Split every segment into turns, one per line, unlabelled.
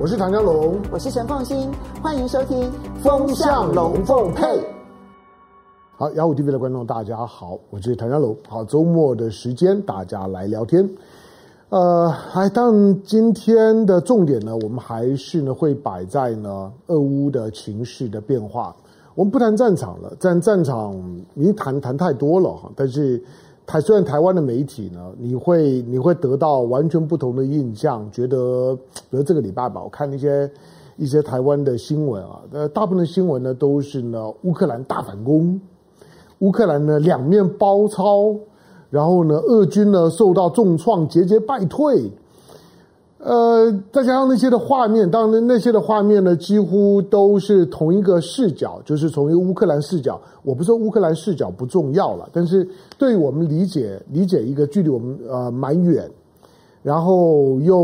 我是唐江龙，
我是陈凤新，欢迎收听《
风向龙凤配》。好，雅虎 TV 的观众大家好，我是唐江龙。好，周末的时间大家来聊天。呃，还当然今天的重点呢，我们还是呢会摆在呢俄乌的情势的变化。我们不谈战场了，战战场已经谈谈太多了哈，但是。台虽然台湾的媒体呢，你会你会得到完全不同的印象，觉得比如这个礼拜吧，我看一些一些台湾的新闻啊，呃，大部分的新闻呢都是呢乌克兰大反攻，乌克兰呢两面包抄，然后呢俄军呢受到重创，节节败退。呃，再加上那些的画面，当然那些的画面呢，几乎都是同一个视角，就是从一个乌克兰视角。我不说乌克兰视角不重要了，但是对我们理解理解一个距离我们呃蛮远，然后又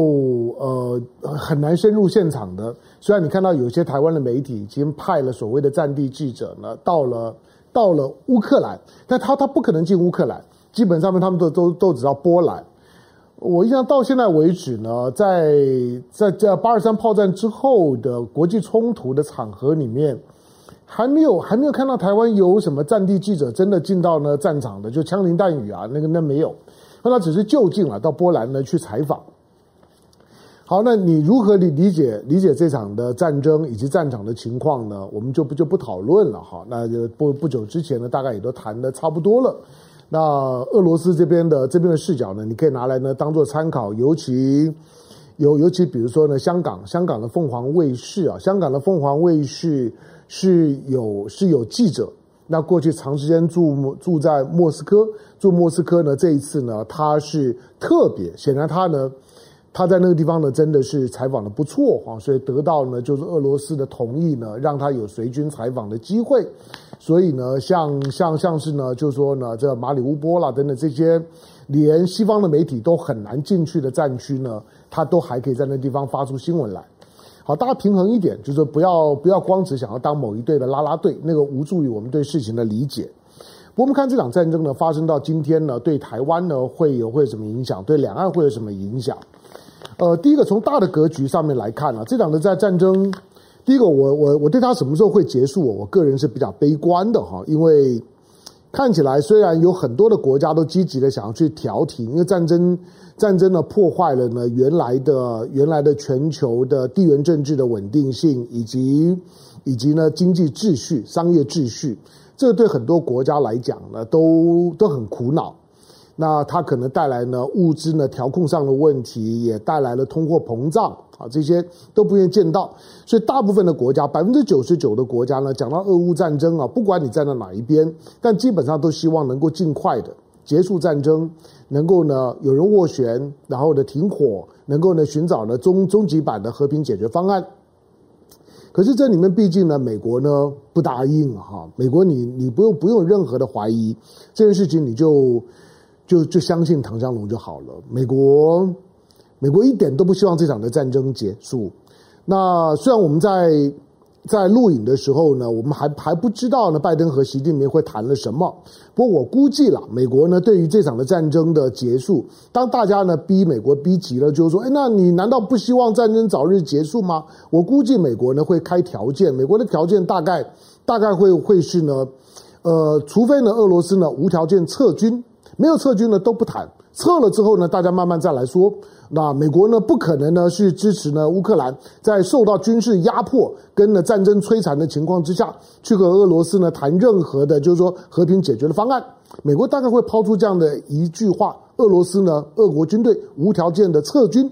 呃很难深入现场的。虽然你看到有些台湾的媒体已经派了所谓的战地记者呢，到了到了乌克兰，但他他不可能进乌克兰，基本上面他们都都都只到波兰。我印象到现在为止呢，在在这八二三炮战之后的国际冲突的场合里面，还没有还没有看到台湾有什么战地记者真的进到呢战场的，就枪林弹雨啊，那个那没有，那他只是就近了到波兰呢去采访。好，那你如何理理解理解这场的战争以及战场的情况呢？我们就不就不讨论了哈。那就不不久之前呢，大概也都谈的差不多了。那俄罗斯这边的这边的视角呢，你可以拿来呢当做参考，尤其尤尤其比如说呢，香港香港的凤凰卫视啊，香港的凤凰卫视是有是有记者，那过去长时间住住在莫斯科，住莫斯科呢，这一次呢，他是特别，显然他呢。他在那个地方呢，真的是采访的不错哈，所以得到呢就是俄罗斯的同意呢，让他有随军采访的机会。所以呢，像像像是呢，就是说呢，这马里乌波啦等等这些，连西方的媒体都很难进去的战区呢，他都还可以在那地方发出新闻来。好，大家平衡一点，就是不要不要光只想要当某一队的拉拉队，那个无助于我们对事情的理解。不过我们看这场战争呢，发生到今天呢，对台湾呢会有会有什么影响？对两岸会有什么影响？呃，第一个从大的格局上面来看啊，这场的在战争，第一个我我我对他什么时候会结束，我个人是比较悲观的哈，因为看起来虽然有很多的国家都积极的想要去调停，因为战争战争呢破坏了呢原来的原来的全球的地缘政治的稳定性，以及以及呢经济秩序、商业秩序，这对很多国家来讲呢都都很苦恼。那它可能带来呢物资呢调控上的问题，也带来了通货膨胀啊，这些都不愿意见到。所以大部分的国家，百分之九十九的国家呢，讲到俄乌战争啊，不管你站在哪一边，但基本上都希望能够尽快的结束战争，能够呢有人斡旋，然后呢停火，能够呢寻找呢终终极版的和平解决方案。可是这里面毕竟呢，美国呢不答应哈，美国你你不用不用任何的怀疑这件事情，你就。就就相信唐湘龙就好了。美国，美国一点都不希望这场的战争结束。那虽然我们在在录影的时候呢，我们还还不知道呢，拜登和习近平会谈了什么。不过我估计了，美国呢对于这场的战争的结束，当大家呢逼美国逼急了，就是说，哎，那你难道不希望战争早日结束吗？我估计美国呢会开条件，美国的条件大概大概会会是呢，呃，除非呢俄罗斯呢无条件撤军。没有撤军呢都不谈，撤了之后呢，大家慢慢再来说。那美国呢不可能呢是支持呢乌克兰在受到军事压迫跟呢战争摧残的情况之下去和俄罗斯呢谈任何的，就是说和平解决的方案。美国大概会抛出这样的一句话：俄罗斯呢，俄国军队无条件的撤军。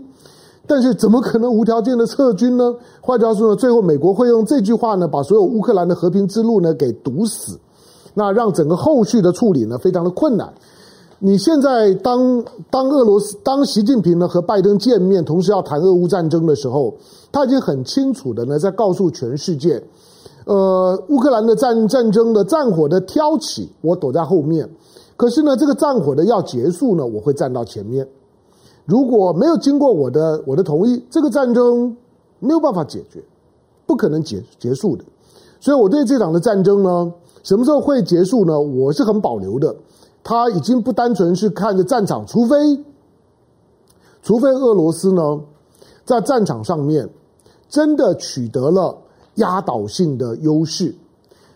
但是怎么可能无条件的撤军呢？换句话说呢，最后美国会用这句话呢把所有乌克兰的和平之路呢给堵死，那让整个后续的处理呢非常的困难。你现在当当俄罗斯当习近平呢和拜登见面，同时要谈俄乌战争的时候，他已经很清楚的呢在告诉全世界，呃，乌克兰的战战争的战火的挑起，我躲在后面，可是呢，这个战火的要结束呢，我会站到前面。如果没有经过我的我的同意，这个战争没有办法解决，不可能结结束的。所以我对这场的战争呢，什么时候会结束呢？我是很保留的。他已经不单纯是看着战场，除非，除非俄罗斯呢，在战场上面真的取得了压倒性的优势。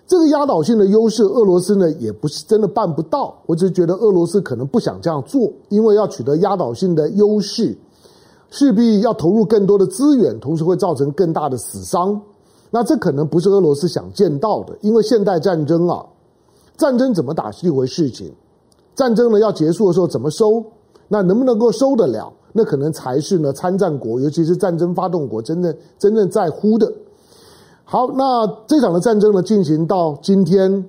这个压倒性的优势，俄罗斯呢也不是真的办不到。我只是觉得俄罗斯可能不想这样做，因为要取得压倒性的优势，势必要投入更多的资源，同时会造成更大的死伤。那这可能不是俄罗斯想见到的，因为现代战争啊，战争怎么打是一回事情，战争呢要结束的时候怎么收，那能不能够收得了，那可能才是呢参战国，尤其是战争发动国真正真正在乎的。好，那这场的战争呢，进行到今天，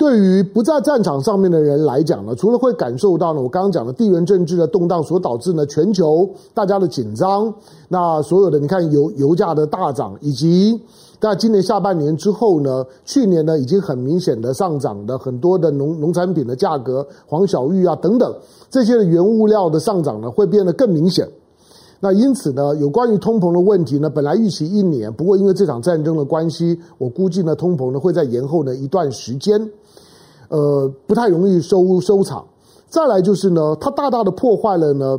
对于不在战场上面的人来讲呢，除了会感受到呢，我刚刚讲的地缘政治的动荡所导致呢，全球大家的紧张，那所有的你看油油价的大涨，以及在今年下半年之后呢，去年呢已经很明显的上涨的很多的农农产品的价格，黄小玉啊等等这些的原物料的上涨呢，会变得更明显。那因此呢，有关于通膨的问题呢，本来预期一年，不过因为这场战争的关系，我估计呢，通膨呢会在延后呢一段时间，呃，不太容易收收场。再来就是呢，它大大的破坏了呢，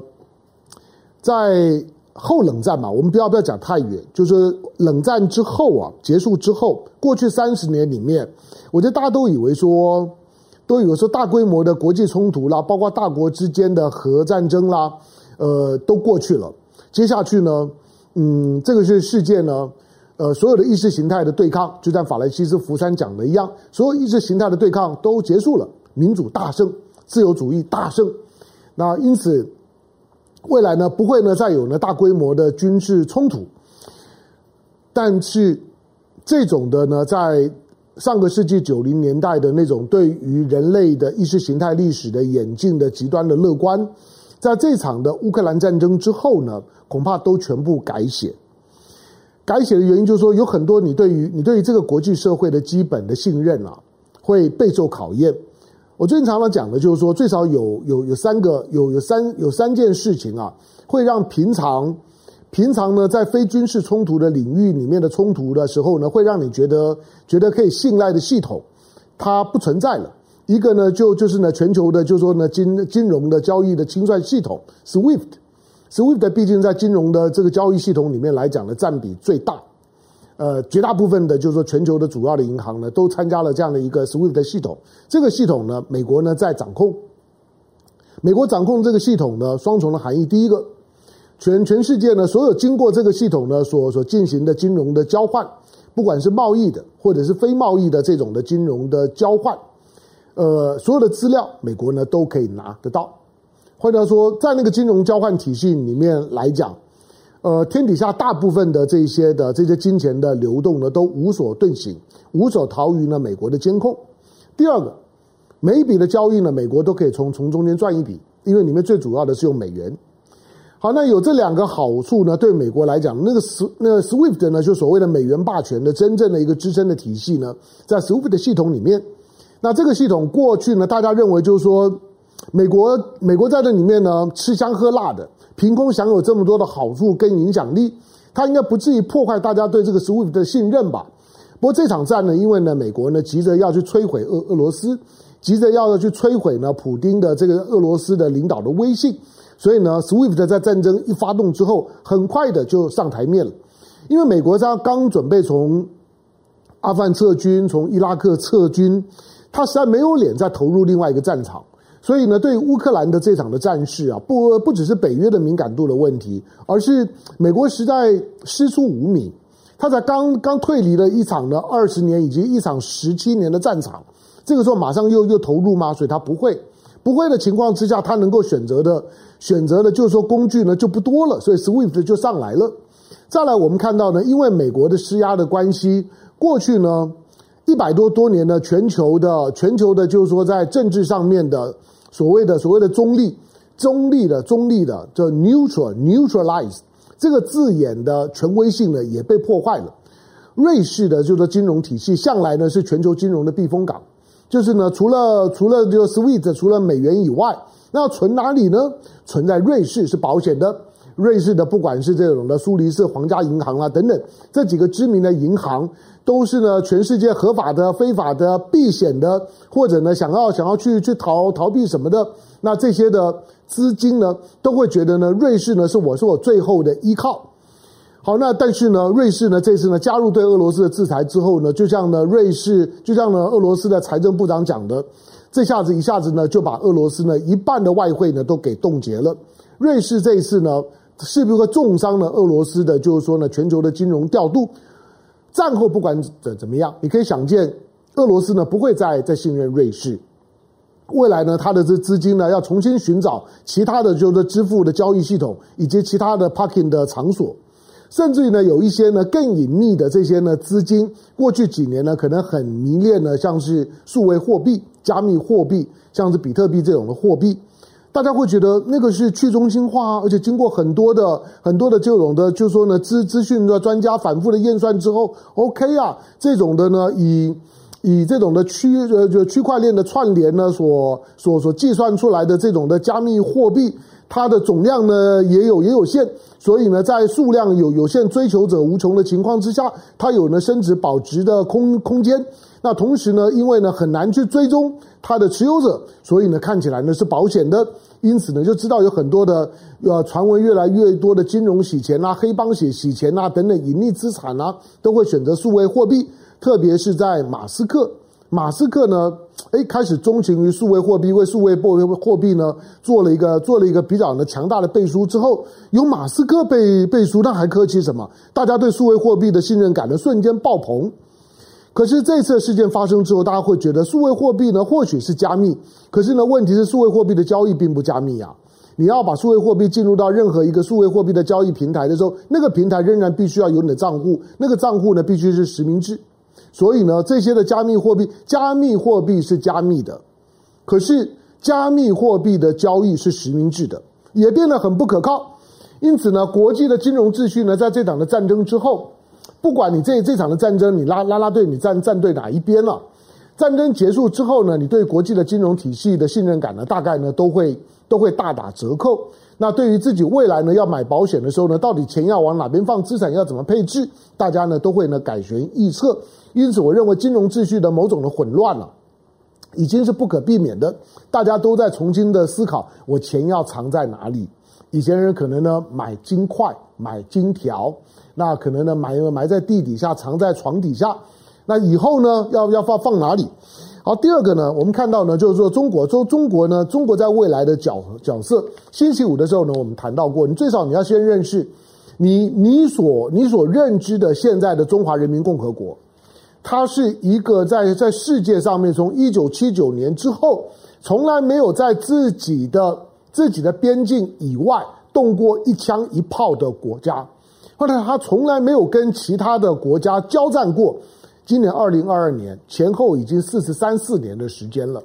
在后冷战嘛，我们不要不要讲太远，就是冷战之后啊，结束之后，过去三十年里面，我觉得大家都以为说，都以为说大规模的国际冲突啦，包括大国之间的核战争啦，呃，都过去了。接下去呢，嗯，这个是世界呢，呃，所有的意识形态的对抗，就像法兰西斯福山讲的一样，所有意识形态的对抗都结束了，民主大胜，自由主义大胜。那因此，未来呢，不会呢再有呢大规模的军事冲突。但是，这种的呢，在上个世纪九零年代的那种对于人类的意识形态历史的演进的极端的乐观。在这场的乌克兰战争之后呢，恐怕都全部改写。改写的原因就是说，有很多你对于你对于这个国际社会的基本的信任啊，会备受考验。我最近常常讲的就是说，最少有有有三个有有三有三件事情啊，会让平常平常呢在非军事冲突的领域里面的冲突的时候呢，会让你觉得觉得可以信赖的系统，它不存在了。一个呢，就就是呢，全球的，就是说呢，金金融的交易的清算系统 SWIFT，SWIFT 毕竟在金融的这个交易系统里面来讲呢，占比最大。呃，绝大部分的，就是说全球的主要的银行呢，都参加了这样的一个 SWIFT 的系统。这个系统呢，美国呢在掌控。美国掌控这个系统呢，双重的含义。第一个，全全世界呢，所有经过这个系统呢，所所进行的金融的交换，不管是贸易的或者是非贸易的这种的金融的交换。呃，所有的资料，美国呢都可以拿得到。换句话说，在那个金融交换体系里面来讲，呃，天底下大部分的这些的这些金钱的流动呢，都无所遁形，无所逃于呢美国的监控。第二个，每一笔的交易呢，美国都可以从从中间赚一笔，因为里面最主要的是用美元。好，那有这两个好处呢，对美国来讲，那个 S 那个 SWIFT 呢，就所谓的美元霸权的真正的一个支撑的体系呢，在 SWIFT 的系统里面。那这个系统过去呢，大家认为就是说，美国美国在这里面呢吃香喝辣的，凭空享有这么多的好处跟影响力，它应该不至于破坏大家对这个 SWIFT 的信任吧？不过这场战呢，因为呢美国呢急着要去摧毁俄俄罗斯，急着要去摧毁呢普丁的这个俄罗斯的领导的威信，所以呢 SWIFT 在战争一发动之后，很快的就上台面了，因为美国他刚准备从阿富汗撤军，从伊拉克撤军。他实在没有脸再投入另外一个战场，所以呢，对乌克兰的这场的战事啊，不不只是北约的敏感度的问题，而是美国实在师出无名。他才刚刚退离了一场呢二十年以及一场十七年的战场，这个时候马上又又投入吗？所以他不会，不会的情况之下，他能够选择的选择的，就是说工具呢就不多了，所以 SWIFT 就上来了。再来，我们看到呢，因为美国的施压的关系，过去呢。一百多多年呢，全球的全球的，就是说在政治上面的所谓的所谓的中立、中立的、中立的，叫 neutral、neutralize 这个字眼的权威性呢，也被破坏了。瑞士的就是说金融体系向来呢是全球金融的避风港，就是呢除了除了就 SWIFT 除了美元以外，那存哪里呢？存在瑞士是保险的。瑞士的不管是这种的苏黎世皇家银行啊等等，这几个知名的银行。都是呢，全世界合法的、非法的、避险的，或者呢，想要想要去去逃逃避什么的，那这些的资金呢，都会觉得呢，瑞士呢是我是我最后的依靠。好，那但是呢，瑞士呢这次呢加入对俄罗斯的制裁之后呢，就像呢瑞士，就像呢俄罗斯的财政部长讲的，这下子一下子呢就把俄罗斯呢一半的外汇呢都给冻结了。瑞士这一次呢是不是会重伤了俄罗斯的，就是说呢全球的金融调度？战后不管怎怎么样，你可以想见，俄罗斯呢不会再再信任瑞士。未来呢，它的这资金呢要重新寻找其他的就是支付的交易系统以及其他的 parking 的场所。甚至于呢，有一些呢更隐秘的这些呢资金，过去几年呢可能很迷恋呢，像是数位货币、加密货币，像是比特币这种的货币，大家会觉得那个是去中心化，而且经过很多的很多的这种的，就是说呢资资讯的专家反复的验算之后，OK 啊，这种的呢以以这种的区呃就区块链的串联呢所所所计算出来的这种的加密货币。它的总量呢也有也有限，所以呢，在数量有有限、追求者无穷的情况之下，它有呢升值保值的空空间。那同时呢，因为呢很难去追踪它的持有者，所以呢看起来呢是保险的。因此呢，就知道有很多的呃传闻，越来越多的金融洗钱啊、黑帮洗洗钱啊等等隐匿资产啊，都会选择数位货币，特别是在马斯克。马斯克呢，诶，开始钟情于数位货币，为数位货货币呢做了一个做了一个比较呢强大的背书之后，有马斯克背背书，那还客气什么？大家对数位货币的信任感呢瞬间爆棚。可是这次事件发生之后，大家会觉得数位货币呢或许是加密，可是呢问题是数位货币的交易并不加密啊。你要把数位货币进入到任何一个数位货币的交易平台的时候，那个平台仍然必须要有你的账户，那个账户呢必须是实名制。所以呢，这些的加密货币，加密货币是加密的，可是加密货币的交易是实名制的，也变得很不可靠。因此呢，国际的金融秩序呢，在这场的战争之后，不管你这这场的战争，你拉拉拉队，你站站队哪一边了，战争结束之后呢，你对国际的金融体系的信任感呢，大概呢都会都会大打折扣。那对于自己未来呢要买保险的时候呢，到底钱要往哪边放，资产要怎么配置，大家呢都会呢改弦易辙。因此，我认为金融秩序的某种的混乱了，已经是不可避免的。大家都在重新的思考，我钱要藏在哪里？以前人可能呢买金块、买金条，那可能呢埋埋在地底下，藏在床底下。那以后呢要要放放哪里？好，第二个呢，我们看到呢，就是说中国，说中国呢，中国在未来的角角色。星期五的时候呢，我们谈到过，你最少你要先认识你你所你所认知的现在的中华人民共和国。它是一个在在世界上面，从一九七九年之后，从来没有在自己的自己的边境以外动过一枪一炮的国家，后来他从来没有跟其他的国家交战过。今年二零二二年前后已经四十三四年的时间了，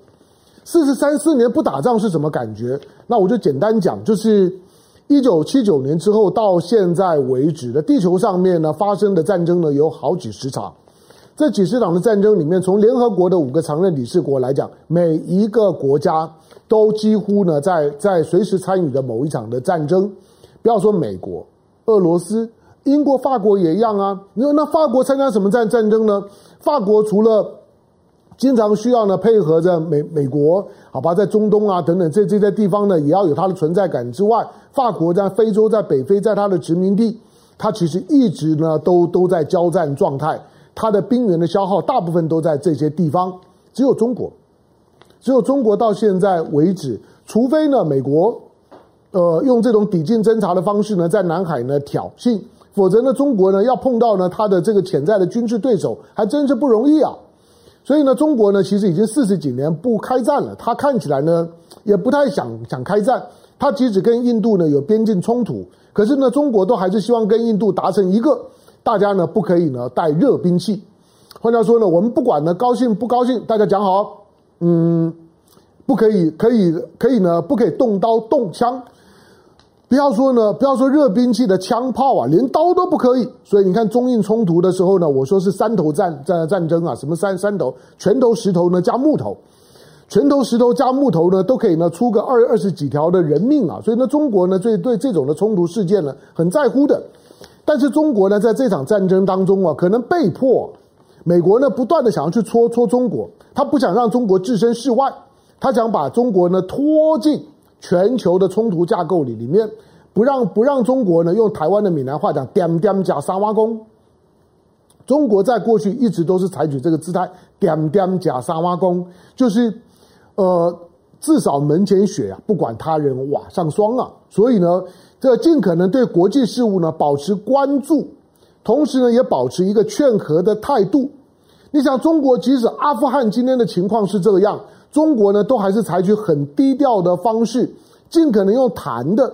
四十三四年不打仗是什么感觉？那我就简单讲，就是一九七九年之后到现在为止的地球上面呢发生的战争呢有好几十场。这几十场的战争里面，从联合国的五个常任理事国来讲，每一个国家都几乎呢在在随时参与的某一场的战争。不要说美国、俄罗斯、英国、法国也一样啊。你说那法国参加什么战战争呢？法国除了经常需要呢配合着美美国，好吧，在中东啊等等这这些地方呢，也要有它的存在感之外，法国在非洲、在北非，在它的殖民地，它其实一直呢都都在交战状态。它的兵员的消耗大部分都在这些地方，只有中国，只有中国到现在为止，除非呢美国，呃用这种抵近侦察的方式呢在南海呢挑衅，否则呢中国呢要碰到呢它的这个潜在的军事对手还真是不容易啊。所以呢中国呢其实已经四十几年不开战了，它看起来呢也不太想想开战，它即使跟印度呢有边境冲突，可是呢中国都还是希望跟印度达成一个。大家呢不可以呢带热兵器，换句话说呢，我们不管呢高兴不高兴，大家讲好，嗯，不可以可以可以呢不可以动刀动枪，不要说呢不要说热兵器的枪炮啊，连刀都不可以。所以你看中印冲突的时候呢，我说是三头战战战争啊，什么三三头，拳头石头呢加木头，拳头石头加木头呢都可以呢出个二二十几条的人命啊，所以呢中国呢对对这种的冲突事件呢很在乎的。但是中国呢，在这场战争当中啊，可能被迫，美国呢不断的想要去戳戳中国，他不想让中国置身事外，他想把中国呢拖进全球的冲突架构里里面，不让不让中国呢用台湾的闽南话讲点点假沙挖工。中国在过去一直都是采取这个姿态，点点假沙挖工，就是呃至少门前雪啊，不管他人瓦上霜啊。所以呢，这尽可能对国际事务呢保持关注，同时呢也保持一个劝和的态度。你想，中国即使阿富汗今天的情况是这样，中国呢都还是采取很低调的方式，尽可能用谈的。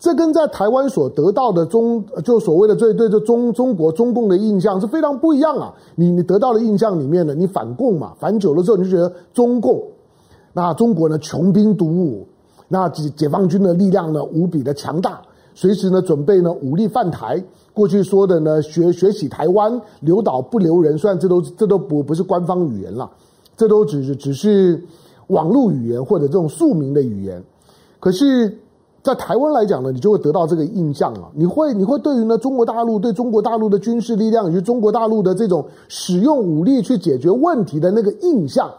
这跟在台湾所得到的中，就所谓的对对这中中国中共的印象是非常不一样啊！你你得到的印象里面呢，你反共嘛，反久了之后你就觉得中共，那中国呢穷兵黩武，那解解放军的力量呢无比的强大，随时呢准备呢武力犯台。过去说的呢学学习台湾留岛不留人，虽然这都这都不不是官方语言了，这都只是只是网络语言或者这种庶民的语言，可是。在台湾来讲呢，你就会得到这个印象啊，你会你会对于呢中国大陆对中国大陆的军事力量以及中国大陆的这种使用武力去解决问题的那个印象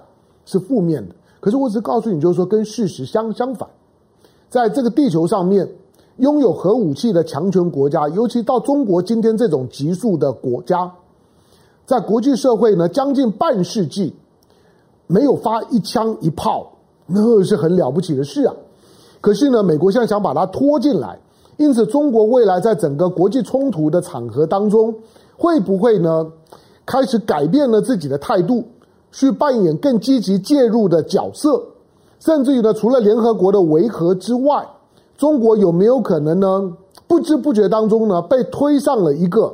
是负面的。可是我只告诉你，就是说跟事实相相反，在这个地球上面拥有核武器的强权国家，尤其到中国今天这种级数的国家，在国际社会呢将近半世纪没有发一枪一炮，那是很了不起的事啊。可是呢，美国现在想把它拖进来，因此中国未来在整个国际冲突的场合当中，会不会呢开始改变了自己的态度，去扮演更积极介入的角色，甚至于呢，除了联合国的维和之外，中国有没有可能呢，不知不觉当中呢，被推上了一个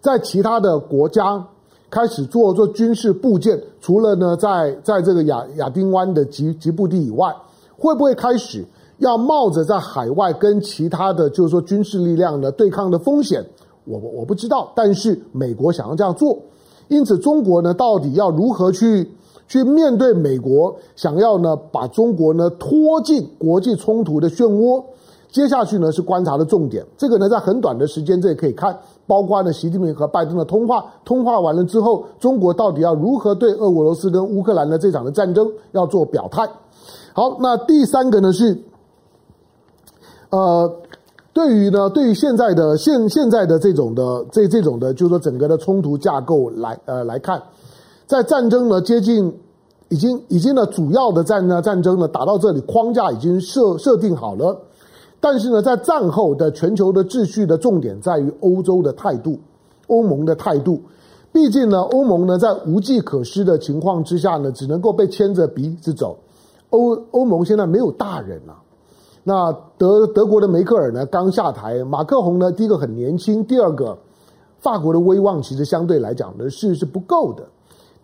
在其他的国家开始做做军事部件，除了呢，在在这个亚亚丁湾的吉吉布地以外。会不会开始要冒着在海外跟其他的就是说军事力量的对抗的风险？我我不知道，但是美国想要这样做，因此中国呢，到底要如何去去面对美国想要呢把中国呢拖进国际冲突的漩涡？接下去呢是观察的重点。这个呢在很短的时间这也可以看，包括呢习近平和拜登的通话，通话完了之后，中国到底要如何对俄罗斯跟乌克兰的这场的战争要做表态？好，那第三个呢是，呃，对于呢，对于现在的现现在的这种的这这种的，就是说整个的冲突架构来呃来看，在战争呢接近已经已经呢主要的战呢战争呢打到这里框架已经设设定好了，但是呢在战后的全球的秩序的重点在于欧洲的态度，欧盟的态度，毕竟呢欧盟呢在无计可施的情况之下呢，只能够被牵着鼻子走。欧欧盟现在没有大人了，那德德国的梅克尔呢刚下台，马克宏呢第一个很年轻，第二个法国的威望其实相对来讲呢是是不够的，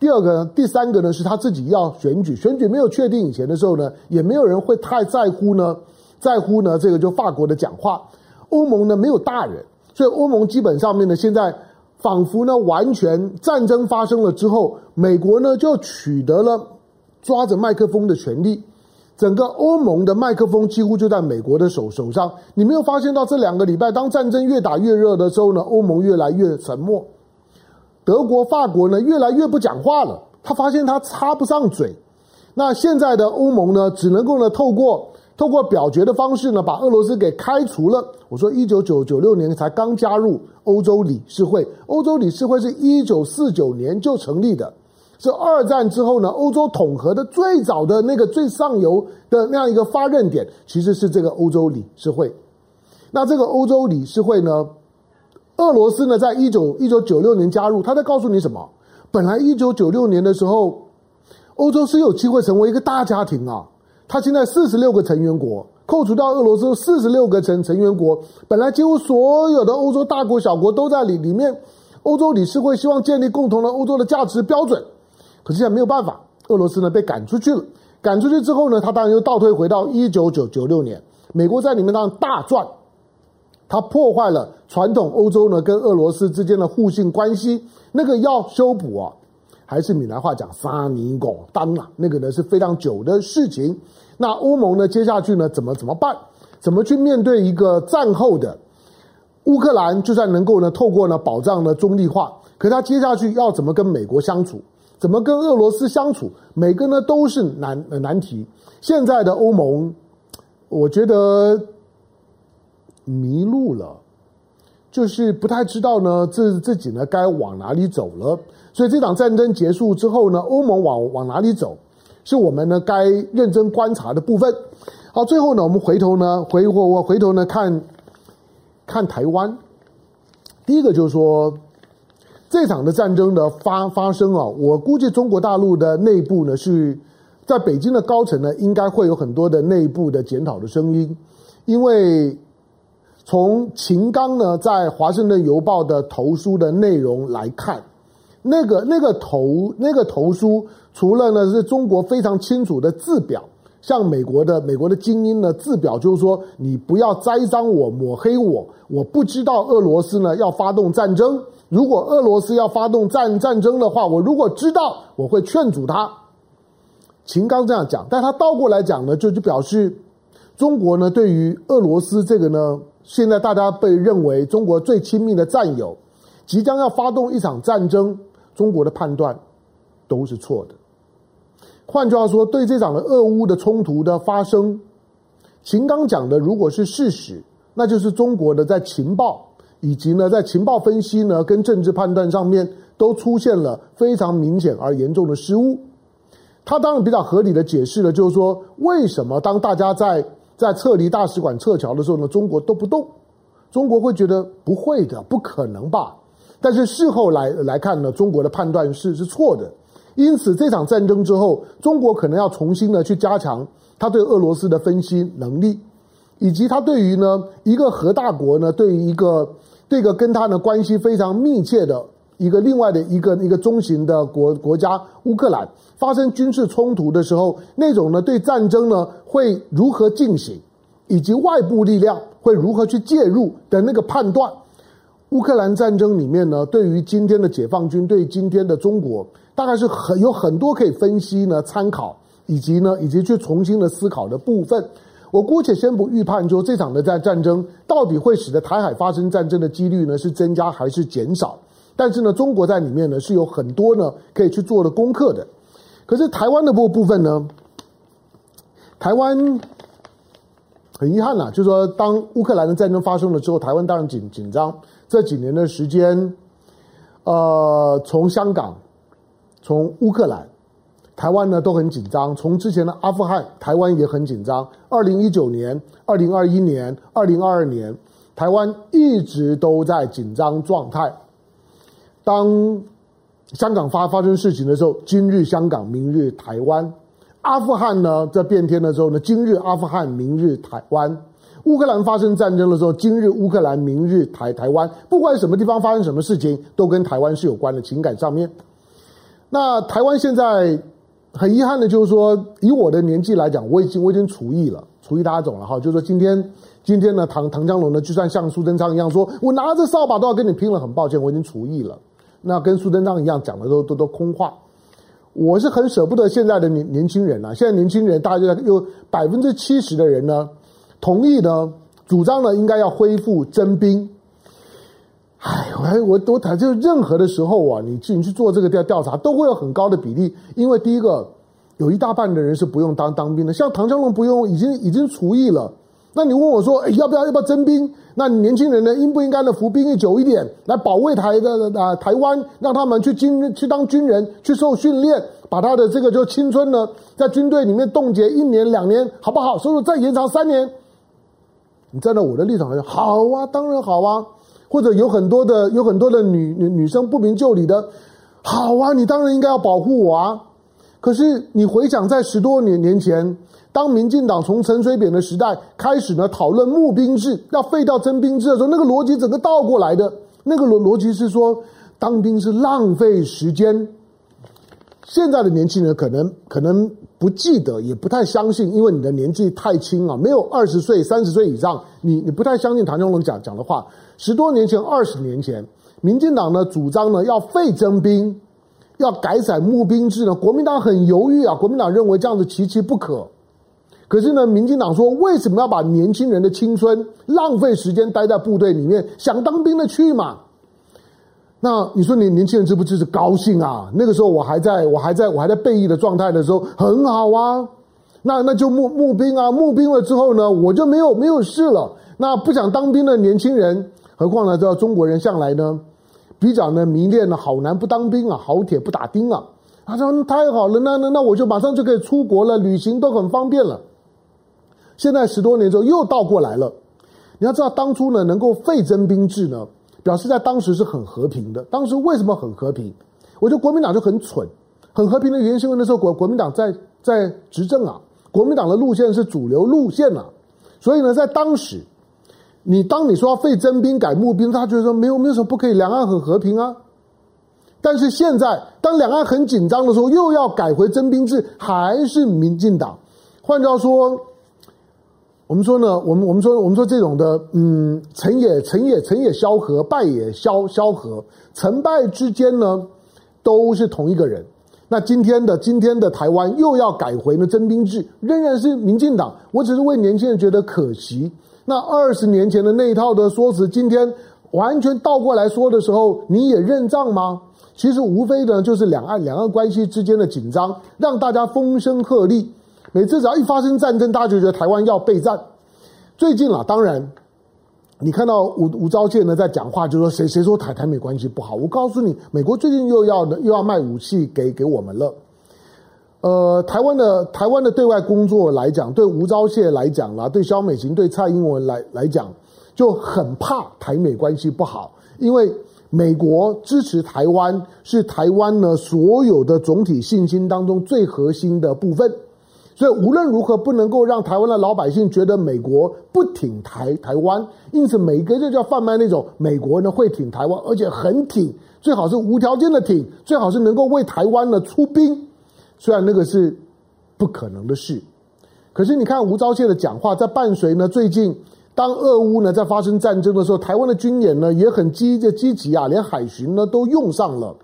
第二个呢第三个呢是他自己要选举，选举没有确定以前的时候呢，也没有人会太在乎呢，在乎呢这个就法国的讲话，欧盟呢没有大人，所以欧盟基本上面呢现在仿佛呢完全战争发生了之后，美国呢就取得了。抓着麦克风的权利，整个欧盟的麦克风几乎就在美国的手手上。你没有发现到这两个礼拜，当战争越打越热的时候呢，欧盟越来越沉默。德国、法国呢，越来越不讲话了。他发现他插不上嘴。那现在的欧盟呢，只能够呢，透过透过表决的方式呢，把俄罗斯给开除了。我说，一九九九六年才刚加入欧洲理事会，欧洲理事会是一九四九年就成立的。是二战之后呢，欧洲统合的最早的那个最上游的那样一个发軫点，其实是这个欧洲理事会。那这个欧洲理事会呢，俄罗斯呢，在一九一九九六年加入，他在告诉你什么？本来一九九六年的时候，欧洲是有机会成为一个大家庭啊。他现在四十六个成员国，扣除掉俄罗斯四十六个成成员国，本来几乎所有的欧洲大国小国都在里里面。欧洲理事会希望建立共同的欧洲的价值标准。可是现在没有办法，俄罗斯呢被赶出去了。赶出去之后呢，他当然又倒退回到一九九九六年，美国在里面当然大赚，它破坏了传统欧洲呢跟俄罗斯之间的互信关系。那个要修补啊，还是闽南话讲三年五冬啊，那个呢是非常久的事情。那欧盟呢接下去呢怎么怎么办？怎么去面对一个战后的乌克兰？就算能够呢透过呢保障呢中立化，可他接下去要怎么跟美国相处？怎么跟俄罗斯相处？每个呢都是难难题。现在的欧盟，我觉得迷路了，就是不太知道呢自自己呢该往哪里走了。所以这场战争结束之后呢，欧盟往往哪里走，是我们呢该认真观察的部分。好，最后呢，我们回头呢回我我回头呢看看台湾。第一个就是说，这场的战争的发发生啊，我估计中国大陆的内部呢是在北京的高层呢，应该会有很多的内部的检讨的声音，因为从秦刚呢在华盛顿邮报的投书的内容来看，那个那个投那个投书，除了呢是中国非常清楚的字表。像美国的美国的精英呢，字表就是说，你不要栽赃我、抹黑我。我不知道俄罗斯呢要发动战争。如果俄罗斯要发动战战争的话，我如果知道，我会劝阻他。秦刚这样讲，但他倒过来讲呢，就就表示中国呢对于俄罗斯这个呢，现在大家被认为中国最亲密的战友，即将要发动一场战争，中国的判断都是错的。换句话说，对这场的俄乌的冲突的发生，秦刚讲的如果是事实，那就是中国的在情报以及呢在情报分析呢跟政治判断上面都出现了非常明显而严重的失误。他当然比较合理的解释了，就是说为什么当大家在在撤离大使馆撤侨的时候呢，中国都不动，中国会觉得不会的，不可能吧？但是事后来来看呢，中国的判断是是错的。因此，这场战争之后，中国可能要重新的去加强他对俄罗斯的分析能力，以及他对于呢一个核大国呢，对于一个这个跟他的关系非常密切的一个另外的一个一个中型的国国家乌克兰发生军事冲突的时候，那种呢对战争呢会如何进行，以及外部力量会如何去介入的那个判断。乌克兰战争里面呢，对于今天的解放军，对今天的中国。大概是很有很多可以分析呢、参考，以及呢，以及去重新的思考的部分。我姑且先不预判，说这场的战战争到底会使得台海发生战争的几率呢是增加还是减少？但是呢，中国在里面呢是有很多呢可以去做的功课的。可是台湾的部部分呢，台湾很遗憾呐、就是说当乌克兰的战争发生了之后，台湾当然紧紧张。这几年的时间，呃，从香港。从乌克兰、台湾呢都很紧张，从之前的阿富汗，台湾也很紧张。二零一九年、二零二一年、二零二二年，台湾一直都在紧张状态。当香港发发生事情的时候，今日香港，明日台湾；阿富汗呢在变天的时候呢，今日阿富汗，明日台湾；乌克兰发生战争的时候，今日乌克兰，明日台台湾。不管什么地方发生什么事情，都跟台湾是有关的，情感上面。那台湾现在很遗憾的，就是说，以我的年纪来讲，我已经我已经除役了，除役大家懂了哈。就是说，今天今天呢，唐唐江龙呢，就算像苏贞昌一样说，我拿着扫把都要跟你拼了，很抱歉，我已经除役了。那跟苏贞昌一样讲的都都都空话。我是很舍不得现在的年年轻人啊，现在年轻人大家有百分之七十的人呢，同意呢，主张呢，应该要恢复征兵。哎，我我我谈就任何的时候啊，你去你去做这个调调查，都会有很高的比例。因为第一个，有一大半的人是不用当当兵的，像唐湘龙不用，已经已经除役了。那你问我说，哎，要不要要不要征兵？那年轻人呢，应不应该呢服兵役久一点，来保卫台的啊台湾，让他们去军去当军人，去受训练，把他的这个就青春呢，在军队里面冻结一年两年，好不好？所以再延长三年。你站在我的立场来说，好啊，当然好啊。或者有很多的有很多的女女女生不明就里的，好啊，你当然应该要保护我啊。可是你回想在十多年年前，当民进党从陈水扁的时代开始呢讨论募兵制，要废掉征兵制的时候，那个逻辑整个倒过来的，那个逻逻辑是说当兵是浪费时间。现在的年轻人可能可能不记得，也不太相信，因为你的年纪太轻啊，没有二十岁、三十岁以上，你你不太相信唐湘龙讲讲的话。十多年前、二十年前，民进党呢主张呢要废征兵，要改采募兵制呢，国民党很犹豫啊，国民党认为这样子期期不可。可是呢，民进党说为什么要把年轻人的青春浪费时间待在部队里面？想当兵的去嘛。那你说你年轻人知不知是高兴啊？那个时候我还在我还在我还在备役的状态的时候，很好啊。那那就募募兵啊，募兵了之后呢，我就没有没有事了。那不想当兵的年轻人，何况呢，这中国人向来呢比较呢迷恋呢好男不当兵啊，好铁不打钉啊。他说太好了，那那那我就马上就可以出国了，旅行都很方便了。现在十多年之后又倒过来了。你要知道，当初呢能够废征兵制呢，表示在当时是很和平的。当时为什么很和平？我觉得国民党就很蠢。很和平的原因是因为那时候国国民党在在执政啊，国民党的路线是主流路线啊，所以呢，在当时，你当你说要废征兵改募兵，他觉得说没有没有什么不可以，两岸很和平啊。但是现在，当两岸很紧张的时候，又要改回征兵制，还是民进党。换句话说，我们说呢，我们我们说我们说这种的，嗯，成也成也成也萧何，败也萧萧何，成败之间呢，都是同一个人。那今天的今天的台湾又要改回呢征兵制，仍然是民进党。我只是为年轻人觉得可惜。那二十年前的那一套的说辞，今天完全倒过来说的时候，你也认账吗？其实无非呢，就是两岸两岸关系之间的紧张，让大家风声鹤唳。每次只要一发生战争，大家就觉得台湾要备战。最近啊，当然，你看到吴吴钊燮呢在讲话，就说谁谁说台台美关系不好？我告诉你，美国最近又要又要卖武器给给我们了。呃，台湾的台湾的对外工作来讲，对吴钊燮来讲啦，对萧美琴、对蔡英文来来讲，就很怕台美关系不好，因为。美国支持台湾是台湾呢所有的总体信心当中最核心的部分，所以无论如何不能够让台湾的老百姓觉得美国不挺台台湾，因此每一个就叫贩卖那种美国呢会挺台湾，而且很挺，最好是无条件的挺，最好是能够为台湾呢出兵，虽然那个是不可能的事，可是你看吴钊燮的讲话，在伴随呢最近。当俄乌呢在发生战争的时候，台湾的军演呢也很积极积极啊，连海巡呢都用上了，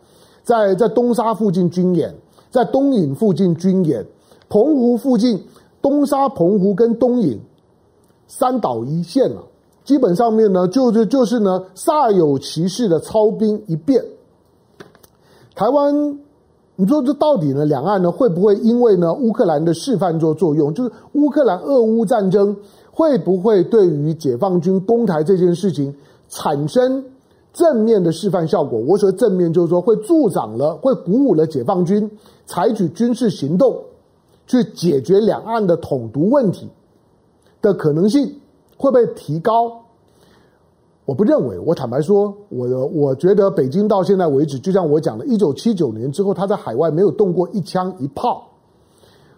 在在东沙附近军演，在东引附近军演，澎湖附近，东沙、澎湖跟东引三岛一线啊，基本上面呢就是就是呢煞有其事的操兵一遍。台湾，你说这到底呢？两岸呢会不会因为呢乌克兰的示范做作用？就是乌克兰俄乌战争。会不会对于解放军攻台这件事情产生正面的示范效果？我说正面就是说会助长了，会鼓舞了解放军采取军事行动去解决两岸的统独问题的可能性会被提高？我不认为。我坦白说，我我觉得北京到现在为止，就像我讲的，一九七九年之后，他在海外没有动过一枪一炮。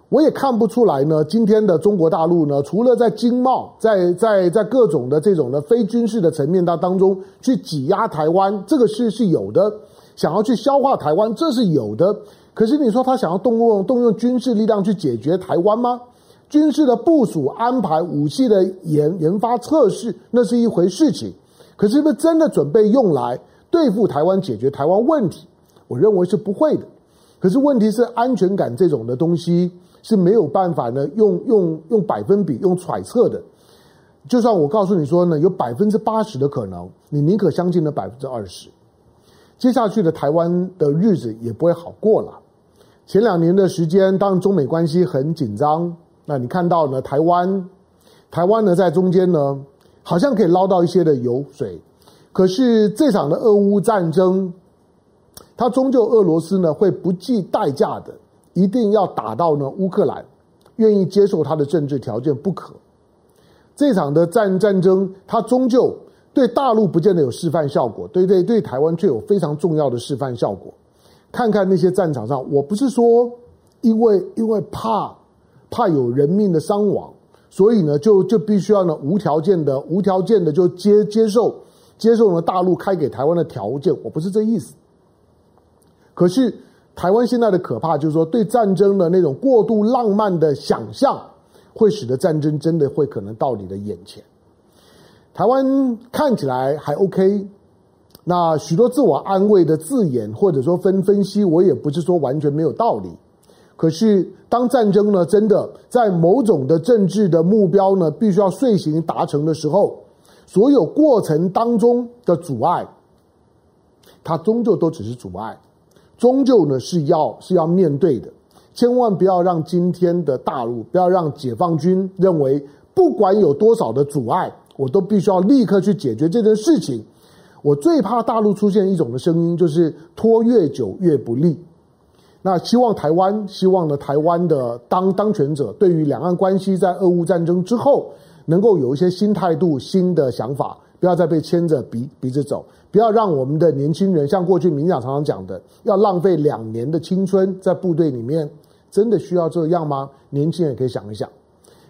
我也看不出来呢。今天的中国大陆呢，除了在经贸、在在在各种的这种的非军事的层面当当中去挤压台湾，这个是是有的；想要去消化台湾，这是有的。可是你说他想要动用动用军事力量去解决台湾吗？军事的部署、安排、武器的研研发、测试，那是一回事情。可是，是不是真的准备用来对付台湾、解决台湾问题？我认为是不会的。可是问题是安全感这种的东西。是没有办法呢，用用用百分比用揣测的。就算我告诉你说呢，有百分之八十的可能，你宁可相信那百分之二十。接下去的台湾的日子也不会好过了。前两年的时间，当中美关系很紧张，那你看到呢，台湾台湾呢在中间呢，好像可以捞到一些的油水。可是这场的俄乌战争，它终究俄罗斯呢会不计代价的。一定要打到呢乌克兰愿意接受他的政治条件不可。这场的战战争，它终究对大陆不见得有示范效果，对对对，台湾却有非常重要的示范效果。看看那些战场上，我不是说因为因为怕怕有人命的伤亡，所以呢就就必须要呢无条件的无条件的就接接受接受了大陆开给台湾的条件，我不是这意思。可是。台湾现在的可怕就是说，对战争的那种过度浪漫的想象，会使得战争真的会可能到你的眼前。台湾看起来还 OK，那许多自我安慰的字眼或者说分分析，我也不是说完全没有道理。可是当战争呢，真的在某种的政治的目标呢，必须要遂行达成的时候，所有过程当中的阻碍，它终究都只是阻碍。终究呢是要是要面对的，千万不要让今天的大陆，不要让解放军认为，不管有多少的阻碍，我都必须要立刻去解决这件事情。我最怕大陆出现一种的声音，就是拖越久越不利。那希望台湾，希望呢台湾的当当权者，对于两岸关系在俄乌战争之后，能够有一些新态度、新的想法，不要再被牵着鼻鼻子走，不要让我们的年轻人像过去民党常常讲的，要浪费两年的青春在部队里面，真的需要这样吗？年轻人可以想一想。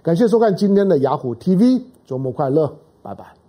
感谢收看今天的雅虎 TV，周末快乐，拜拜。